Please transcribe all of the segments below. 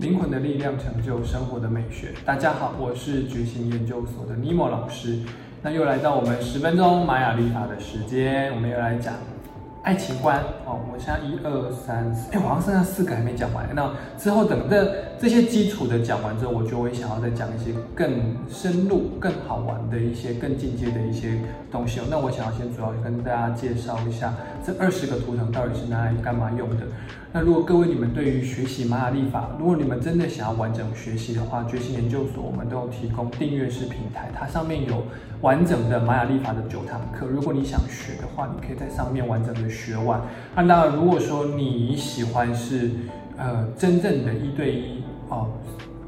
灵魂的力量成就生活的美学。大家好，我是觉醒研究所的尼莫老师。那又来到我们十分钟玛雅历法的时间，我们又来讲爱情观我现在一二三四，哎，好像剩下四个还没讲完。那之后等这这些基础的讲完之后，我就会想要再讲一些更深入、更好玩的一些、更进阶的一些东西哦。那我想要先主要跟大家介绍一下这二十个图腾到底是拿来干嘛用的。那如果各位你们对于学习玛雅历法，如果你们真的想要完整学习的话，觉醒研究所我们都有提供订阅式平台，它上面有完整的玛雅历法的九堂课。如果你想学的话，你可以在上面完整的学完。那，如果说你喜欢是呃真正的一对一哦。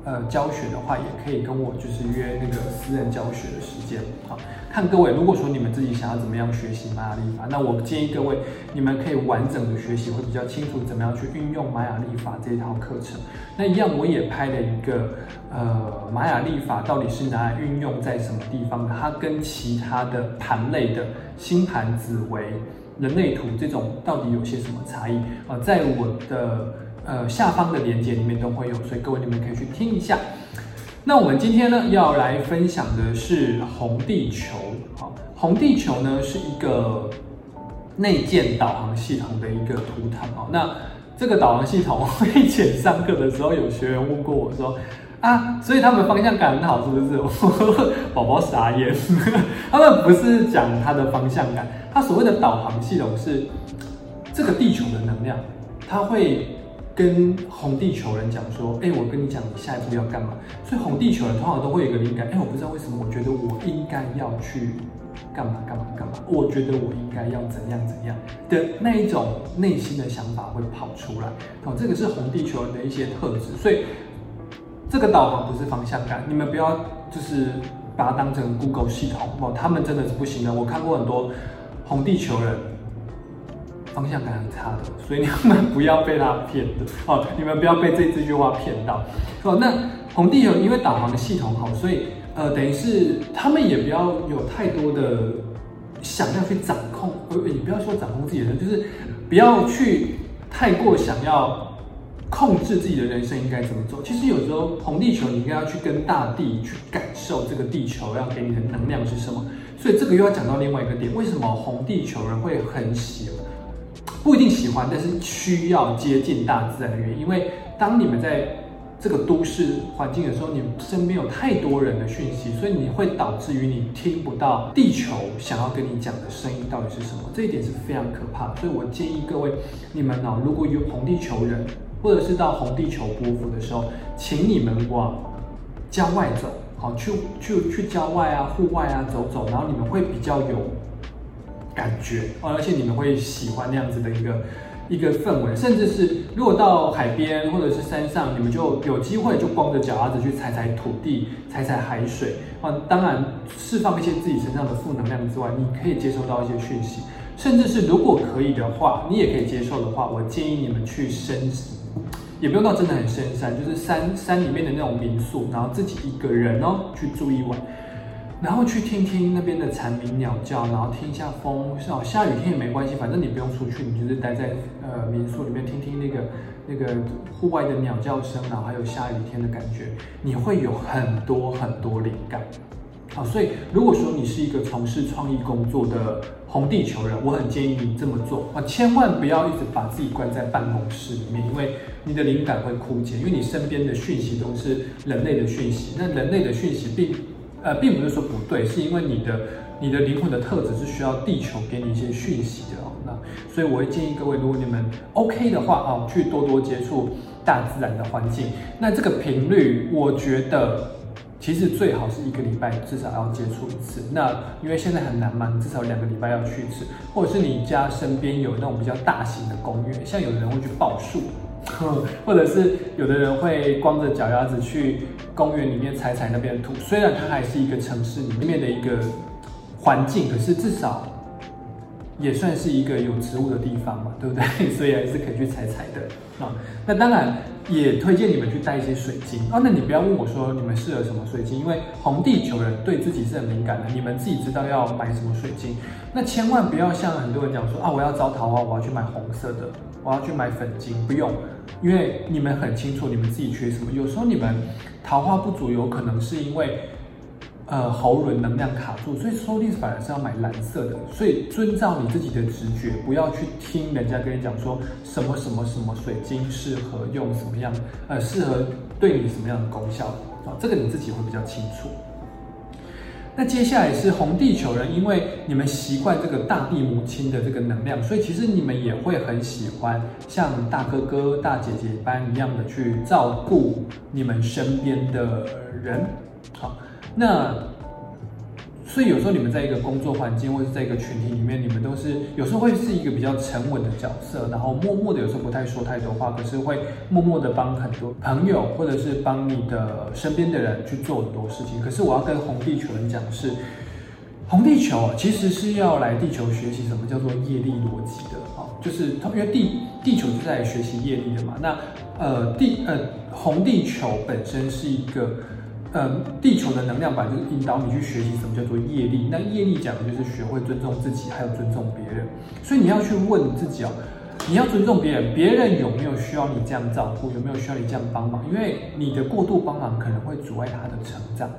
呃，教学的话也可以跟我就是约那个私人教学的时间好，看各位，如果说你们自己想要怎么样学习玛雅历法，那我建议各位，你们可以完整的学习，会比较清楚怎么样去运用玛雅历法这一套课程。那一样，我也拍了一个呃玛雅历法到底是拿来运用在什么地方，它跟其他的盘类的星盘、紫微、人类图这种到底有些什么差异啊？在我的。呃，下方的链接里面都会有，所以各位你们可以去听一下。那我们今天呢要来分享的是红地球。好，红地球呢是一个内建导航系统的一个图腾哦。那这个导航系统，我以前上课的时候有学员问过我说啊，所以他们方向感很好是不是？宝宝傻眼，他们不是讲他的方向感，他所谓的导航系统是这个地球的能量，它会。跟红地球人讲说，哎，我跟你讲，你下一步要干嘛？所以红地球人通常都会有一个灵感，哎，我不知道为什么，我觉得我应该要去干嘛干嘛干嘛，我觉得我应该要怎样怎样的那一种内心的想法会跑出来。哦，这个是红地球人的一些特质，所以这个导航不是方向感，你们不要就是把它当成 Google 系统哦，他们真的是不行的。我看过很多红地球人。方向感很差的，所以你们不要被他骗的哦，你们不要被这这句话骗到哦。那红地球因为导航的系统好，所以呃，等于是他们也不要有太多的想要去掌控，呃，你不要说掌控自己的人，就是不要去太过想要控制自己的人生应该怎么做。其实有时候红地球，你应该要去跟大地去感受这个地球要给你的能量是什么。所以这个又要讲到另外一个点，为什么红地球人会很喜？不一定喜欢，但是需要接近大自然的原因，因为当你们在这个都市环境的时候，你身边有太多人的讯息，所以你会导致于你听不到地球想要跟你讲的声音到底是什么，这一点是非常可怕的。所以我建议各位，你们呢，如果有红地球人，或者是到红地球波幅的时候，请你们往郊外走，好，去去去郊外啊，户外啊走走，然后你们会比较有。感觉哦，而且你们会喜欢那样子的一个一个氛围，甚至是如果到海边或者是山上，你们就有机会就光着脚丫子去踩踩土地、踩踩海水啊。当然，释放一些自己身上的负能量之外，你可以接收到一些讯息，甚至是如果可以的话，你也可以接受的话，我建议你们去深，也不用到真的很深山，就是山山里面的那种民宿，然后自己一个人哦去住一晚。然后去听听那边的蝉鸣鸟叫，然后听一下风，哦，下雨天也没关系，反正你不用出去，你就是待在呃民宿里面听听那个那个户外的鸟叫声，然后还有下雨天的感觉，你会有很多很多灵感。好，所以如果说你是一个从事创意工作的红地球人，我很建议你这么做啊，千万不要一直把自己关在办公室里面，因为你的灵感会枯竭，因为你身边的讯息都是人类的讯息，那人类的讯息并。呃，并不是说不对，是因为你的你的灵魂的特质是需要地球给你一些讯息的哦。那所以我会建议各位，如果你们 OK 的话啊，去多多接触大自然的环境。那这个频率，我觉得其实最好是一个礼拜至少要接触一次。那因为现在很难嘛，你至少两个礼拜要去一次，或者是你家身边有那种比较大型的公园，像有的人会去抱树。或者是有的人会光着脚丫子去公园里面踩踩那边的土，虽然它还是一个城市里面的一个环境，可是至少也算是一个有植物的地方嘛，对不对？所以还是可以去采采的啊。那当然也推荐你们去带一些水晶啊。那你不要问我说你们适合什么水晶，因为红地球人对自己是很敏感的，你们自己知道要买什么水晶。那千万不要像很多人讲说啊，我要招桃花，我要去买红色的，我要去买粉晶，不用，因为你们很清楚你们自己缺什么。有时候你们桃花不足，有可能是因为。呃，喉轮能量卡住，所以说定反而是要买蓝色的。所以遵照你自己的直觉，不要去听人家跟你讲说什么什么什么水晶适合用什么样，呃，适合对你什么样的功效啊？这个你自己会比较清楚。那接下来是红地球人，因为你们习惯这个大地母亲的这个能量，所以其实你们也会很喜欢像大哥哥、大姐姐般一样的去照顾你们身边的人，好。那，所以有时候你们在一个工作环境或者在一个群体里面，你们都是有时候会是一个比较沉稳的角色，然后默默的有时候不太说太多话，可是会默默的帮很多朋友或者是帮你的身边的人去做很多事情。可是我要跟红地球人讲是，红地球其实是要来地球学习什么叫做业力逻辑的啊，就是因为地地球是在学习业力的嘛。那呃地呃红地球本身是一个。嗯，地球的能量板就是引导你去学习什么叫做业力。那业力讲的就是学会尊重自己，还有尊重别人。所以你要去问自己哦，你要尊重别人，别人有没有需要你这样照顾，有没有需要你这样帮忙？因为你的过度帮忙可能会阻碍他的成长，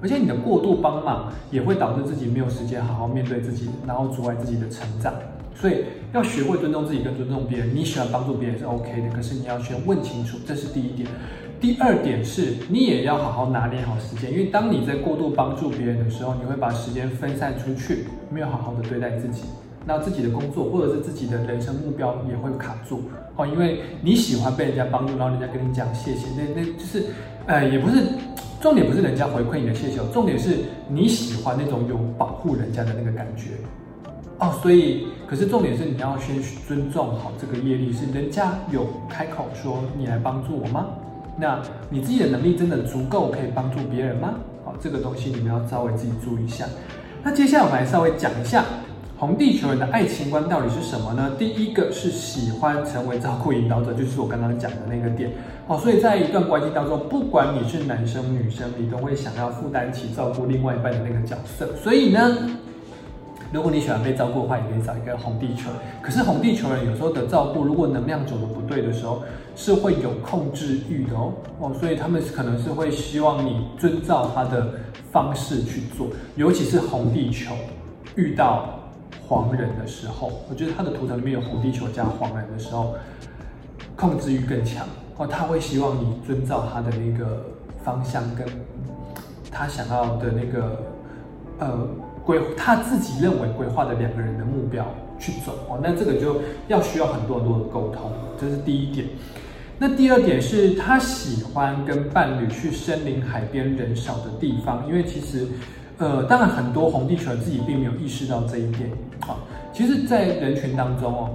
而且你的过度帮忙也会导致自己没有时间好好面对自己，然后阻碍自己的成长。所以要学会尊重自己跟尊重别人。你喜欢帮助别人是 OK 的，可是你要先问清楚，这是第一点。第二点是你也要好好拿捏好时间，因为当你在过度帮助别人的时候，你会把时间分散出去，没有好好的对待自己，那自己的工作或者是自己的人生目标也会卡住哦。因为你喜欢被人家帮助，然后人家跟你讲谢谢，那那就是，呃，也不是重点，不是人家回馈你的谢谢，重点是你喜欢那种有保护人家的那个感觉哦。所以，可是重点是你要先尊重好这个业力，是人家有开口说你来帮助我吗？那你自己的能力真的足够可以帮助别人吗？好，这个东西你们要稍微自己注意一下。那接下来我们来稍微讲一下红地球人的爱情观到底是什么呢？第一个是喜欢成为照顾引导者，就是我刚刚讲的那个点。好，所以在一段关系当中，不管你是男生女生，你都会想要负担起照顾另外一半的那个角色。所以呢。如果你喜欢被照顾的话，也可以找一个红地球。可是红地球人有时候的照顾，如果能量走的不对的时候，是会有控制欲的哦哦，所以他们可能是会希望你遵照他的方式去做。尤其是红地球遇到黄人的时候，我觉得他的图腾里面有红地球加黄人的时候，控制欲更强哦。他会希望你遵照他的那个方向，跟他想要的那个呃。规他自己认为规划的两个人的目标去走哦，那这个就要需要很多很多的沟通，这是第一点。那第二点是他喜欢跟伴侣去森林、海边人少的地方，因为其实，呃，当然很多红地球自己并没有意识到这一点啊。其实，在人群当中哦。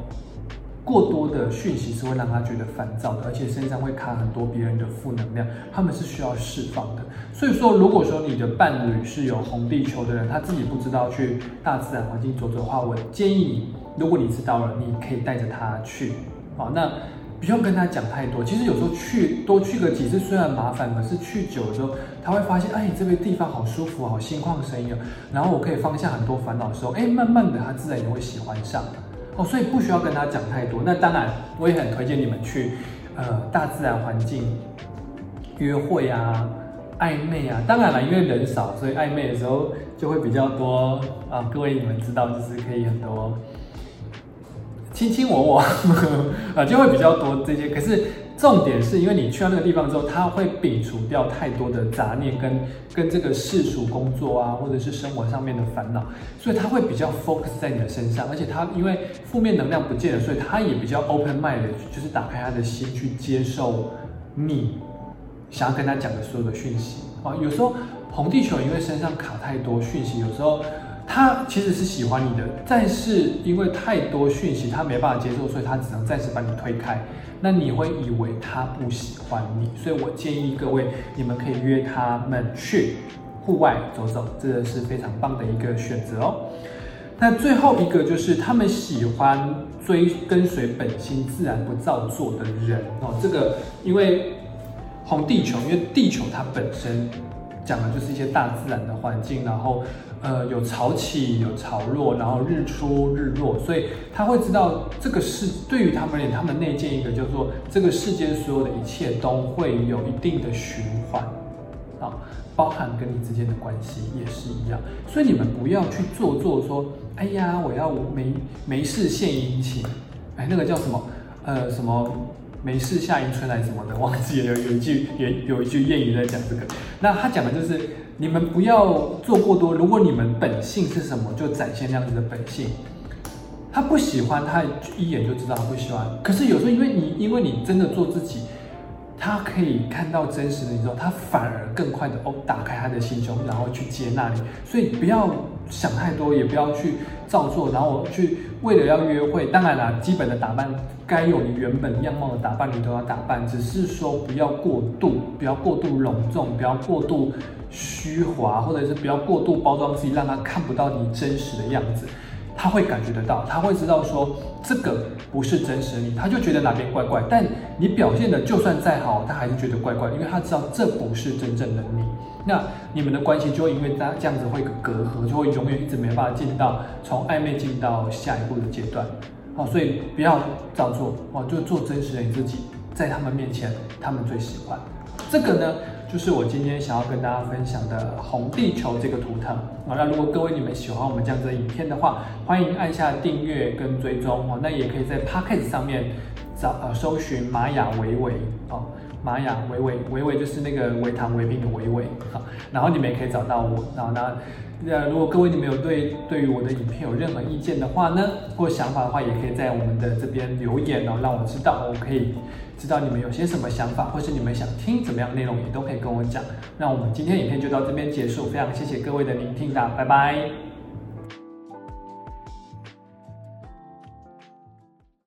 过多的讯息是会让他觉得烦躁的，而且身上会卡很多别人的负能量，他们是需要释放的。所以说，如果说你的伴侣是有红地球的人，他自己不知道去大自然环境走走的话，我建议你，如果你知道了，你可以带着他去，好，那不用跟他讲太多。其实有时候去多去个几次，虽然麻烦，可是去久了之后，他会发现，哎，这个地方好舒服，好心旷神怡，然后我可以放下很多烦恼的时候，哎，慢慢的他自然也会喜欢上。哦，所以不需要跟他讲太多。那当然，我也很推荐你们去，呃，大自然环境约会啊，暧昧啊。当然了，因为人少，所以暧昧的时候就会比较多啊。各位你们知道，就是可以很多亲亲我我 啊，就会比较多这些。可是。重点是因为你去到那个地方之后，他会摒除掉太多的杂念跟跟这个世俗工作啊，或者是生活上面的烦恼，所以他会比较 focus 在你的身上，而且他因为负面能量不见了，所以他也比较 open mind，就是打开他的心去接受你想要跟他讲的所有的讯息啊。有时候红地球因为身上卡太多讯息，有时候。他其实是喜欢你的，但是因为太多讯息，他没办法接受，所以他只能暂时把你推开。那你会以为他不喜欢你，所以我建议各位，你们可以约他们去户外走走，这个是非常棒的一个选择哦。那最后一个就是他们喜欢追跟随本心、自然不造作的人哦。这个因为红地球，因为地球它本身讲的就是一些大自然的环境，然后呃有潮起有潮落，然后日出日落，所以他会知道这个世对于他们而言，他们内建一个叫做这个世间所有的一切都会有一定的循环啊。包含跟你之间的关系也是一样，所以你们不要去做作说，哎呀，我要没没事献殷勤，哎，那个叫什么？呃，什么没事夏迎春来什么的，忘记了。有有一句有有一句谚语在讲这个，那他讲的就是你们不要做过多。如果你们本性是什么，就展现那样子的本性。他不喜欢，他一眼就知道他不喜欢。可是有时候因为你因为你真的做自己。他可以看到真实的你之后，他反而更快的哦打开他的心胸，然后去接纳你。所以不要想太多，也不要去照做，然后去为了要约会，当然啦，基本的打扮该有你原本样貌的打扮你都要打扮，只是说不要过度，不要过度隆重，不要过度虚华，或者是不要过度包装自己，让他看不到你真实的样子。他会感觉得到，他会知道说这个不是真实的你，他就觉得哪边怪怪。但你表现的就算再好，他还是觉得怪怪，因为他知道这不是真正的你。那你们的关系就会因为他这样子会隔阂，就会永远一直没办法进到从暧昧进到下一步的阶段。好，所以不要照做哦，就做真实的你自己，在他们面前，他们最喜欢这个呢。就是我今天想要跟大家分享的红地球这个图腾啊。那如果各位你们喜欢我们这样子的影片的话，欢迎按下订阅跟追踪哦。那也可以在 Pocket 上面找呃搜寻玛雅维维哦，玛雅维维维维就是那个维糖维冰的维维好，然后你们也可以找到我。然后呢，那，如果各位你们有对对于我的影片有任何意见的话呢，或想法的话，也可以在我们的这边留言哦，让我知道，我可以。知道你们有些什么想法，或是你们想听怎么样内容，也都可以跟我讲。那我们今天影片就到这边结束，非常谢谢各位的聆听，大家拜拜。